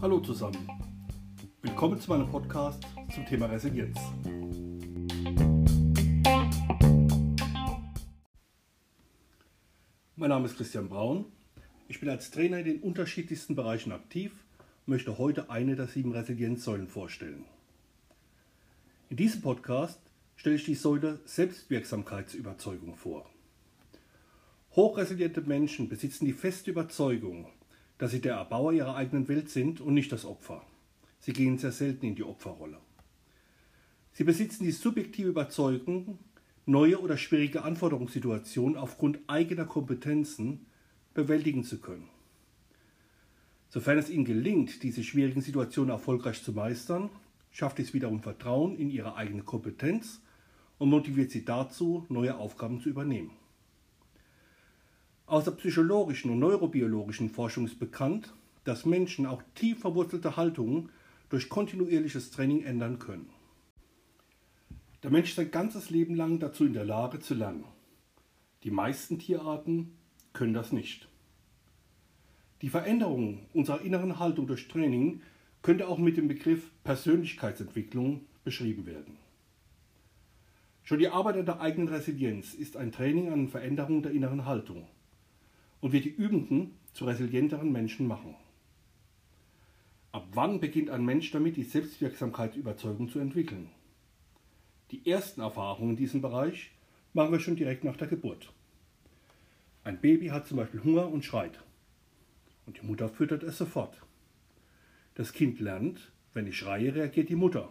Hallo zusammen. Willkommen zu meinem Podcast zum Thema Resilienz. Mein Name ist Christian Braun. Ich bin als Trainer in den unterschiedlichsten Bereichen aktiv und möchte heute eine der sieben Resilienzsäulen vorstellen. In diesem Podcast stelle ich die Säule Selbstwirksamkeitsüberzeugung vor. Hochresiliente Menschen besitzen die feste Überzeugung, dass sie der Erbauer ihrer eigenen Welt sind und nicht das Opfer. Sie gehen sehr selten in die Opferrolle. Sie besitzen die subjektive Überzeugung, neue oder schwierige Anforderungssituationen aufgrund eigener Kompetenzen bewältigen zu können. Sofern es ihnen gelingt, diese schwierigen Situationen erfolgreich zu meistern, schafft es wiederum Vertrauen in ihre eigene Kompetenz und motiviert sie dazu, neue Aufgaben zu übernehmen. Aus der psychologischen und neurobiologischen Forschung ist bekannt, dass Menschen auch tief verwurzelte Haltungen durch kontinuierliches Training ändern können. Der Mensch ist sein ganzes Leben lang dazu in der Lage zu lernen. Die meisten Tierarten können das nicht. Die Veränderung unserer inneren Haltung durch Training könnte auch mit dem Begriff Persönlichkeitsentwicklung beschrieben werden. Schon die Arbeit an der eigenen Resilienz ist ein Training an Veränderung der inneren Haltung und wird die Übenden zu resilienteren Menschen machen. Ab wann beginnt ein Mensch damit, die Selbstwirksamkeitsüberzeugung zu entwickeln? Die ersten Erfahrungen in diesem Bereich machen wir schon direkt nach der Geburt. Ein Baby hat zum Beispiel Hunger und schreit. Und die Mutter füttert es sofort. Das Kind lernt, wenn ich schreie, reagiert die Mutter.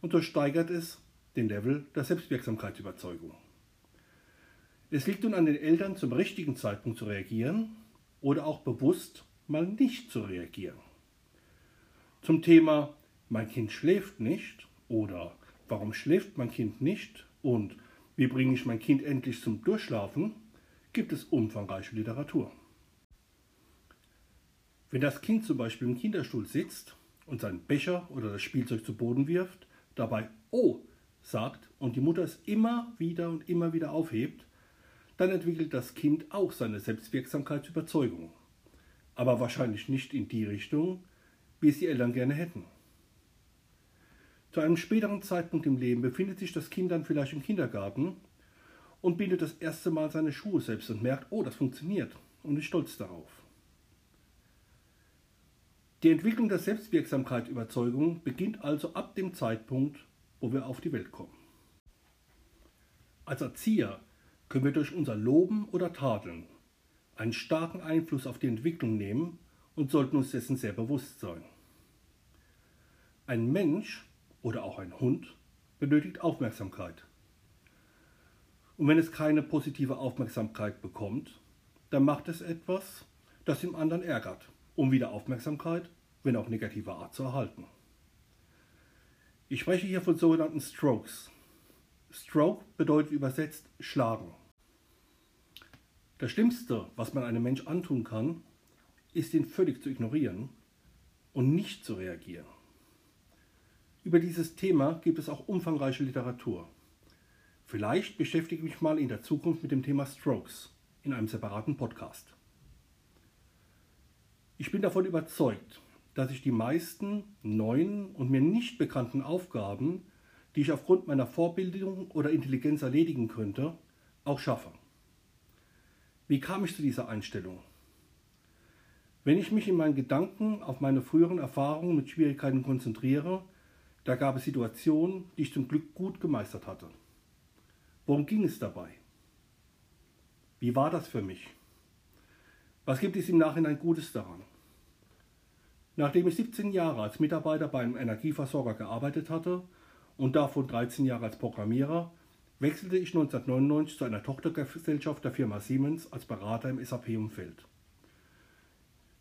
Und so steigert es den Level der Selbstwirksamkeitsüberzeugung. Es liegt nun an den Eltern, zum richtigen Zeitpunkt zu reagieren oder auch bewusst mal nicht zu reagieren. Zum Thema Mein Kind schläft nicht oder Warum schläft mein Kind nicht und Wie bringe ich mein Kind endlich zum Durchschlafen gibt es umfangreiche Literatur. Wenn das Kind zum Beispiel im Kinderstuhl sitzt und seinen Becher oder das Spielzeug zu Boden wirft, dabei Oh sagt und die Mutter es immer wieder und immer wieder aufhebt, dann entwickelt das Kind auch seine Selbstwirksamkeitsüberzeugung. Aber wahrscheinlich nicht in die Richtung, wie es die Eltern gerne hätten. Zu einem späteren Zeitpunkt im Leben befindet sich das Kind dann vielleicht im Kindergarten und bindet das erste Mal seine Schuhe selbst und merkt, oh, das funktioniert und ist stolz darauf. Die Entwicklung der Selbstwirksamkeit-Überzeugung beginnt also ab dem Zeitpunkt, wo wir auf die Welt kommen. Als Erzieher können wir durch unser Loben oder Tadeln einen starken Einfluss auf die Entwicklung nehmen und sollten uns dessen sehr bewusst sein. Ein Mensch oder auch ein Hund benötigt Aufmerksamkeit. Und wenn es keine positive Aufmerksamkeit bekommt, dann macht es etwas, das dem anderen ärgert, um wieder Aufmerksamkeit, wenn auch negativer Art, zu erhalten. Ich spreche hier von sogenannten Strokes. Stroke bedeutet übersetzt schlagen. Das Schlimmste, was man einem Mensch antun kann, ist ihn völlig zu ignorieren und nicht zu reagieren. Über dieses Thema gibt es auch umfangreiche Literatur. Vielleicht beschäftige ich mich mal in der Zukunft mit dem Thema Strokes in einem separaten Podcast. Ich bin davon überzeugt, dass ich die meisten neuen und mir nicht bekannten Aufgaben, die ich aufgrund meiner Vorbildung oder Intelligenz erledigen könnte, auch schaffe. Wie kam ich zu dieser Einstellung? Wenn ich mich in meinen Gedanken auf meine früheren Erfahrungen mit Schwierigkeiten konzentriere, da gab es Situationen, die ich zum Glück gut gemeistert hatte. Worum ging es dabei? Wie war das für mich? Was gibt es im Nachhinein Gutes daran? Nachdem ich 17 Jahre als Mitarbeiter bei einem Energieversorger gearbeitet hatte und davon 13 Jahre als Programmierer, wechselte ich 1999 zu einer Tochtergesellschaft der Firma Siemens als Berater im SAP-Umfeld.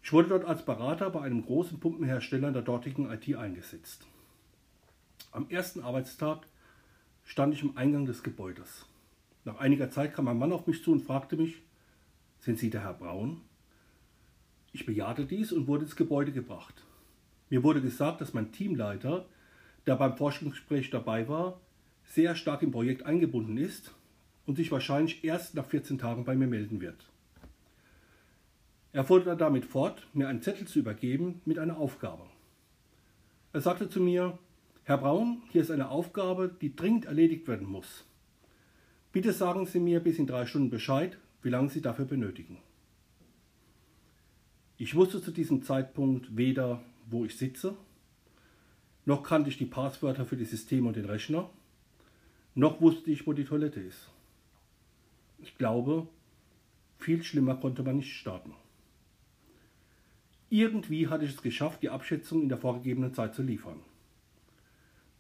Ich wurde dort als Berater bei einem großen Pumpenhersteller der dortigen IT eingesetzt. Am ersten Arbeitstag stand ich im Eingang des Gebäudes. Nach einiger Zeit kam ein Mann auf mich zu und fragte mich, sind Sie der Herr Braun? Ich bejahte dies und wurde ins Gebäude gebracht. Mir wurde gesagt, dass mein Teamleiter, der beim Forschungsgespräch dabei war, sehr stark im Projekt eingebunden ist und sich wahrscheinlich erst nach 14 Tagen bei mir melden wird. Er fuhr damit fort, mir einen Zettel zu übergeben mit einer Aufgabe. Er sagte zu mir, Herr Braun, hier ist eine Aufgabe, die dringend erledigt werden muss. Bitte sagen Sie mir bis in drei Stunden Bescheid, wie lange Sie dafür benötigen. Ich wusste zu diesem Zeitpunkt weder, wo ich sitze, noch kannte ich die Passwörter für die Systeme und den Rechner, noch wusste ich, wo die Toilette ist. Ich glaube, viel schlimmer konnte man nicht starten. Irgendwie hatte ich es geschafft, die Abschätzung in der vorgegebenen Zeit zu liefern.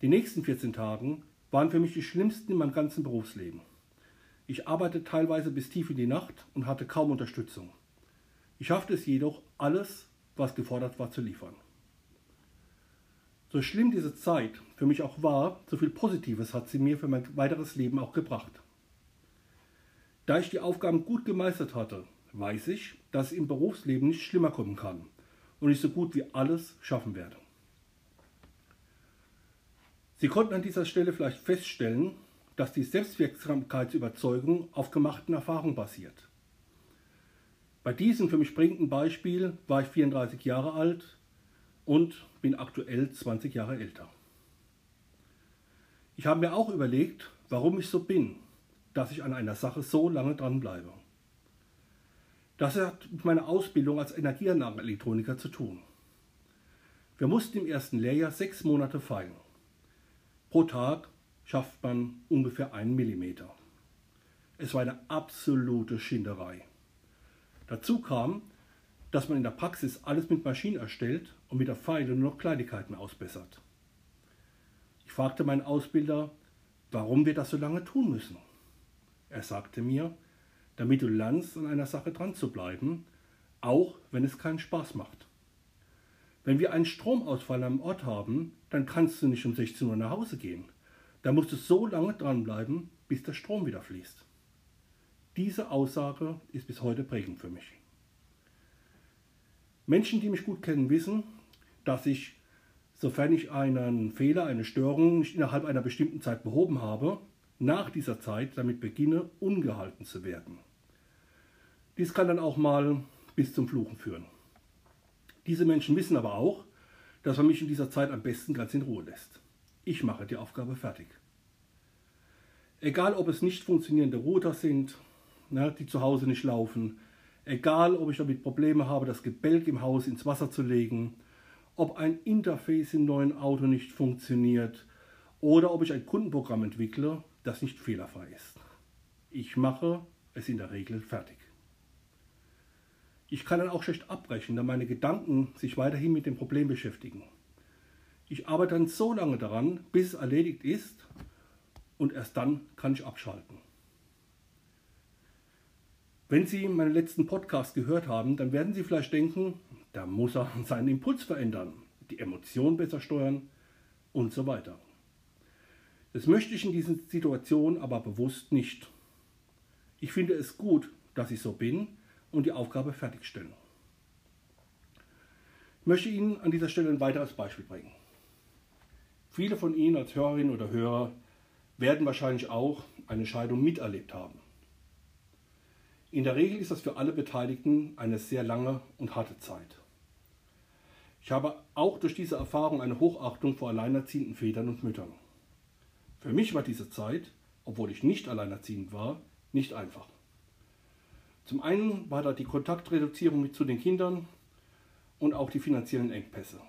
Die nächsten 14 Tage waren für mich die schlimmsten in meinem ganzen Berufsleben. Ich arbeitete teilweise bis tief in die Nacht und hatte kaum Unterstützung. Ich schaffte es jedoch, alles, was gefordert war, zu liefern. So schlimm diese Zeit für mich auch war, so viel Positives hat sie mir für mein weiteres Leben auch gebracht. Da ich die Aufgaben gut gemeistert hatte, weiß ich, dass es im Berufsleben nicht schlimmer kommen kann und ich so gut wie alles schaffen werde. Sie konnten an dieser Stelle vielleicht feststellen, dass die Selbstwirksamkeitsüberzeugung auf gemachten Erfahrungen basiert. Bei diesem für mich bringenden Beispiel war ich 34 Jahre alt und bin aktuell 20 Jahre älter. Ich habe mir auch überlegt, warum ich so bin, dass ich an einer Sache so lange dranbleibe. Das hat mit meiner Ausbildung als Energieanlagenelektroniker zu tun. Wir mussten im ersten Lehrjahr sechs Monate feilen. Pro Tag schafft man ungefähr einen Millimeter. Es war eine absolute Schinderei. Dazu kam, dass man in der Praxis alles mit Maschinen erstellt und mit der Pfeile nur noch Kleinigkeiten ausbessert. Ich fragte meinen Ausbilder, warum wir das so lange tun müssen. Er sagte mir, damit du lernst, an einer Sache dran zu bleiben, auch wenn es keinen Spaß macht. Wenn wir einen Stromausfall am Ort haben, dann kannst du nicht um 16 Uhr nach Hause gehen. Da musst du so lange dranbleiben, bis der Strom wieder fließt. Diese Aussage ist bis heute prägend für mich. Menschen, die mich gut kennen, wissen, dass ich, sofern ich einen Fehler, eine Störung nicht innerhalb einer bestimmten Zeit behoben habe, nach dieser Zeit damit beginne, ungehalten zu werden. Dies kann dann auch mal bis zum Fluchen führen. Diese Menschen wissen aber auch, dass man mich in dieser Zeit am besten ganz in Ruhe lässt. Ich mache die Aufgabe fertig. Egal, ob es nicht funktionierende Router sind, ne, die zu Hause nicht laufen, egal, ob ich damit Probleme habe, das Gebälk im Haus ins Wasser zu legen, ob ein Interface im neuen Auto nicht funktioniert oder ob ich ein Kundenprogramm entwickle, das nicht fehlerfrei ist. Ich mache es in der Regel fertig. Ich kann dann auch schlecht abbrechen, da meine Gedanken sich weiterhin mit dem Problem beschäftigen. Ich arbeite dann so lange daran, bis es erledigt ist und erst dann kann ich abschalten. Wenn Sie meinen letzten Podcast gehört haben, dann werden Sie vielleicht denken, da muss er seinen Impuls verändern, die Emotionen besser steuern und so weiter. Das möchte ich in dieser Situation aber bewusst nicht. Ich finde es gut, dass ich so bin und die Aufgabe fertigstellen. Ich möchte Ihnen an dieser Stelle ein weiteres Beispiel bringen. Viele von Ihnen als Hörerinnen oder Hörer werden wahrscheinlich auch eine Scheidung miterlebt haben. In der Regel ist das für alle Beteiligten eine sehr lange und harte Zeit. Ich habe auch durch diese Erfahrung eine Hochachtung vor alleinerziehenden Vätern und Müttern. Für mich war diese Zeit, obwohl ich nicht alleinerziehend war, nicht einfach. Zum einen war da die Kontaktreduzierung mit zu den Kindern und auch die finanziellen Engpässe.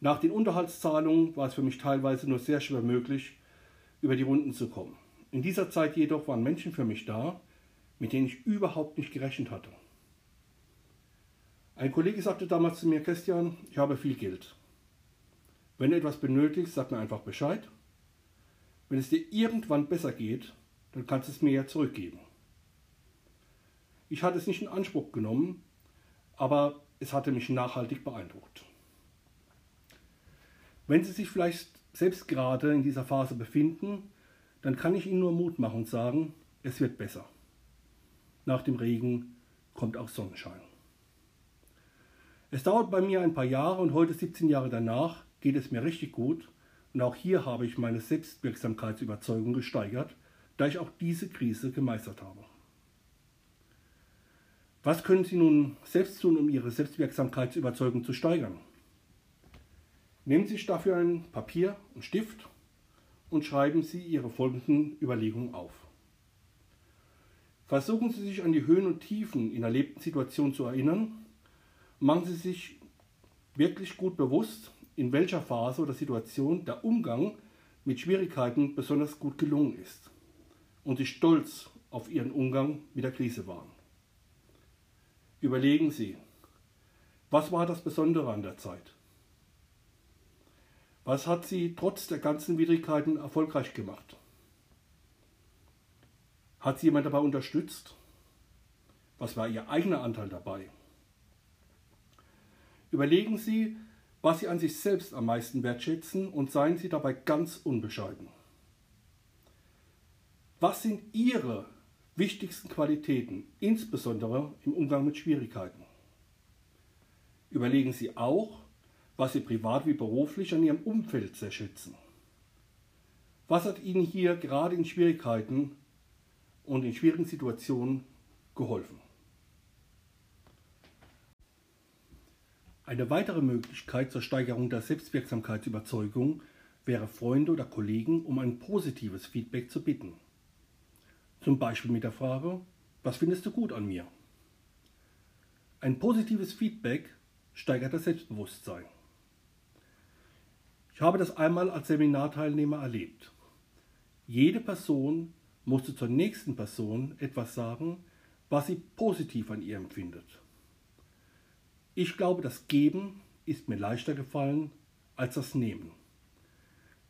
Nach den Unterhaltszahlungen war es für mich teilweise nur sehr schwer möglich, über die Runden zu kommen. In dieser Zeit jedoch waren Menschen für mich da, mit denen ich überhaupt nicht gerechnet hatte. Ein Kollege sagte damals zu mir, Christian, ich habe viel Geld. Wenn du etwas benötigst, sag mir einfach Bescheid. Wenn es dir irgendwann besser geht, dann kannst du es mir ja zurückgeben. Ich hatte es nicht in Anspruch genommen, aber es hatte mich nachhaltig beeindruckt. Wenn Sie sich vielleicht selbst gerade in dieser Phase befinden, dann kann ich Ihnen nur Mut machen und sagen, es wird besser. Nach dem Regen kommt auch Sonnenschein. Es dauert bei mir ein paar Jahre und heute 17 Jahre danach geht es mir richtig gut und auch hier habe ich meine Was können Sie nun selbst tun, um Ihre Selbstwirksamkeitsüberzeugung zu steigern? Nehmen Sie sich dafür ein Papier und Stift und schreiben Sie Ihre folgenden Überlegungen auf. Versuchen Sie sich an die Höhen und Tiefen in erlebten Situationen zu erinnern. Machen Sie sich wirklich gut bewusst, in welcher Phase oder Situation der Umgang mit Schwierigkeiten besonders gut gelungen ist und Sie stolz auf Ihren Umgang mit der Krise waren. Überlegen Sie, was war das Besondere an der Zeit? Was hat Sie trotz der ganzen Widrigkeiten erfolgreich gemacht? Hat Sie jemand dabei unterstützt? Was war Ihr eigener Anteil dabei? Überlegen Sie, was Sie an sich selbst am meisten wertschätzen und seien Sie dabei ganz unbescheiden. Was sind Ihre wichtigsten Qualitäten, insbesondere im Umgang mit Schwierigkeiten? Überlegen Sie auch, was Sie privat wie beruflich an Ihrem Umfeld sehr schätzen. Was hat Ihnen hier gerade in Schwierigkeiten und in schwierigen Situationen geholfen. Eine weitere Möglichkeit zur Steigerung der Selbstwirksamkeitsüberzeugung wäre Freunde oder Kollegen um ein positives Feedback zu bitten. Zum Beispiel mit der Frage, was findest du gut an mir? Ein positives Feedback steigert das Selbstbewusstsein. Ich habe das einmal als Seminarteilnehmer erlebt. Jede Person musste zur nächsten Person etwas sagen, was sie positiv an ihr empfindet. Ich glaube, das Geben ist mir leichter gefallen als das Nehmen.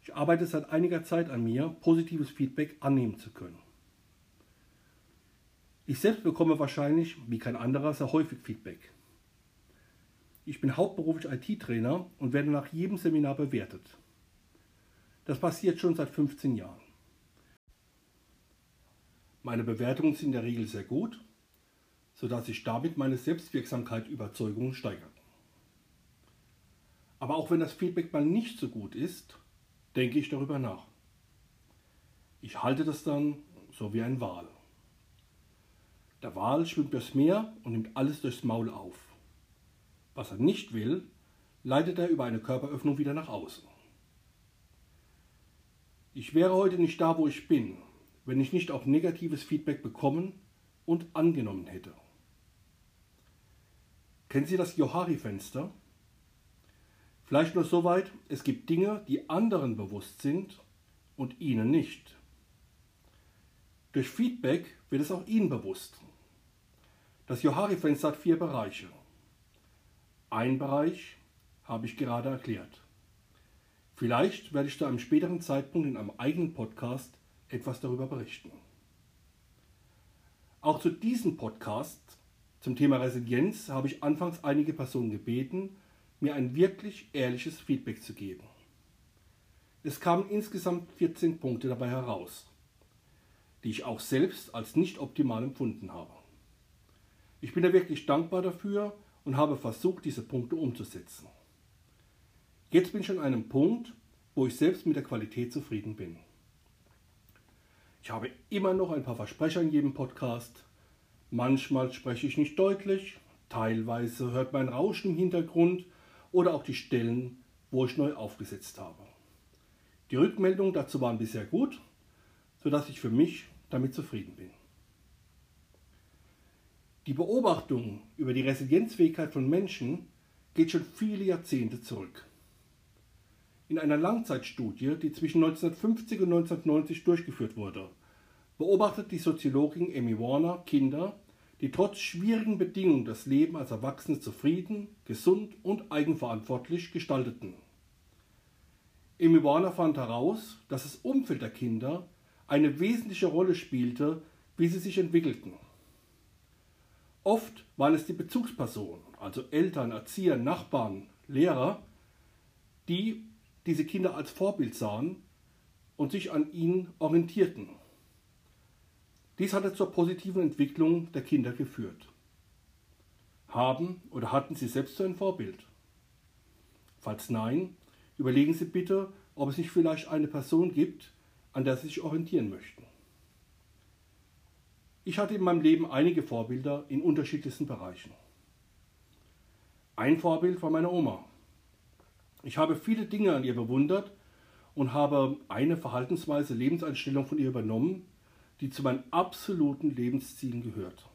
Ich arbeite seit einiger Zeit an mir, positives Feedback annehmen zu können. Ich selbst bekomme wahrscheinlich, wie kein anderer, sehr häufig Feedback. Ich bin hauptberuflich IT-Trainer und werde nach jedem Seminar bewertet. Das passiert schon seit 15 Jahren. Meine Bewertungen sind in der Regel sehr gut, sodass sich damit meine Selbstwirksamkeit Überzeugung steigert. Aber auch wenn das Feedback mal nicht so gut ist, denke ich darüber nach. Ich halte das dann so wie ein Wal. Der Wal schwimmt durchs Meer und nimmt alles durchs Maul auf. Was er nicht will, leitet er über eine Körperöffnung wieder nach außen. Ich wäre heute nicht da, wo ich bin, wenn ich nicht auch negatives Feedback bekommen und angenommen hätte. Kennen Sie das Johari-Fenster? Vielleicht nur soweit, es gibt Dinge, die anderen bewusst sind und Ihnen nicht. Durch Feedback wird es auch Ihnen bewusst. Das Johari-Fenster hat vier Bereiche. Ein Bereich habe ich gerade erklärt. Vielleicht werde ich zu einem späteren Zeitpunkt in einem eigenen Podcast etwas darüber berichten. Auch zu diesem Podcast zum Thema Resilienz habe ich anfangs einige Personen gebeten, mir ein wirklich ehrliches Feedback zu geben. Es kamen insgesamt 14 Punkte dabei heraus, die ich auch selbst als nicht optimal empfunden habe. Ich bin da wirklich dankbar dafür und habe versucht, diese Punkte umzusetzen. Jetzt bin ich an einem Punkt, wo ich selbst mit der Qualität zufrieden bin. Ich habe immer noch ein paar Versprecher in jedem Podcast. Manchmal spreche ich nicht deutlich, teilweise hört man Rauschen im Hintergrund oder auch die Stellen, wo ich neu aufgesetzt habe. Die Rückmeldungen dazu waren bisher gut, sodass ich für mich damit zufrieden bin. Die Beobachtung über die Resilienzfähigkeit von Menschen geht schon viele Jahrzehnte zurück. In einer Langzeitstudie, die zwischen 1950 und 1990 durchgeführt wurde, beobachtet die Soziologin Amy Warner Kinder, die trotz schwierigen Bedingungen das Leben als Erwachsene zufrieden, gesund und eigenverantwortlich gestalteten. Amy Warner fand heraus, dass das Umfeld der Kinder eine wesentliche Rolle spielte, wie sie sich entwickelten. Oft waren es die Bezugspersonen, also Eltern, Erzieher, Nachbarn, Lehrer, die diese Kinder als Vorbild sahen und sich an ihnen orientierten. Dies hatte zur positiven Entwicklung der Kinder geführt. Haben oder hatten Sie selbst so ein Vorbild? Falls nein, überlegen Sie bitte, ob es nicht vielleicht eine Person gibt, an der Sie sich orientieren möchten. Ich hatte in meinem Leben einige Vorbilder in unterschiedlichsten Bereichen. Ein Vorbild war meine Oma. Ich habe viele Dinge an ihr bewundert und habe eine Verhaltensweise, Lebenseinstellung von ihr übernommen, die zu meinen absoluten Lebenszielen gehört.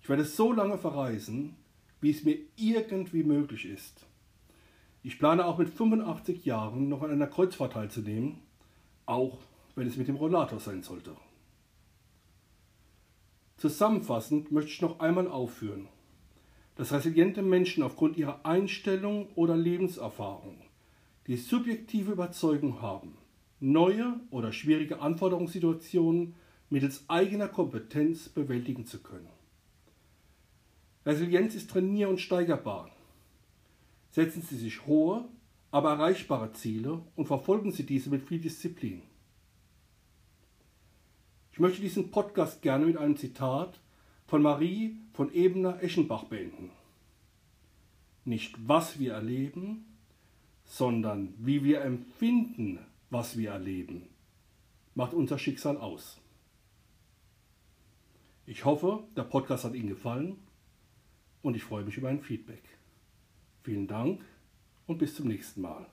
Ich werde so lange verreisen, wie es mir irgendwie möglich ist. Ich plane auch mit 85 Jahren noch an einer Kreuzfahrt teilzunehmen, auch wenn es mit dem Rollator sein sollte. Zusammenfassend möchte ich noch einmal aufführen, dass resiliente Menschen aufgrund ihrer Einstellung oder Lebenserfahrung die subjektive Überzeugung haben, neue oder schwierige Anforderungssituationen mittels eigener Kompetenz bewältigen zu können. Resilienz ist trainier- und steigerbar. Setzen Sie sich hohe, aber erreichbare Ziele und verfolgen Sie diese mit viel Disziplin. Ich möchte diesen Podcast gerne mit einem Zitat von Marie von Ebener-Eschenbach beenden. Nicht was wir erleben, sondern wie wir empfinden, was wir erleben, macht unser Schicksal aus. Ich hoffe, der Podcast hat Ihnen gefallen und ich freue mich über ein Feedback. Vielen Dank und bis zum nächsten Mal.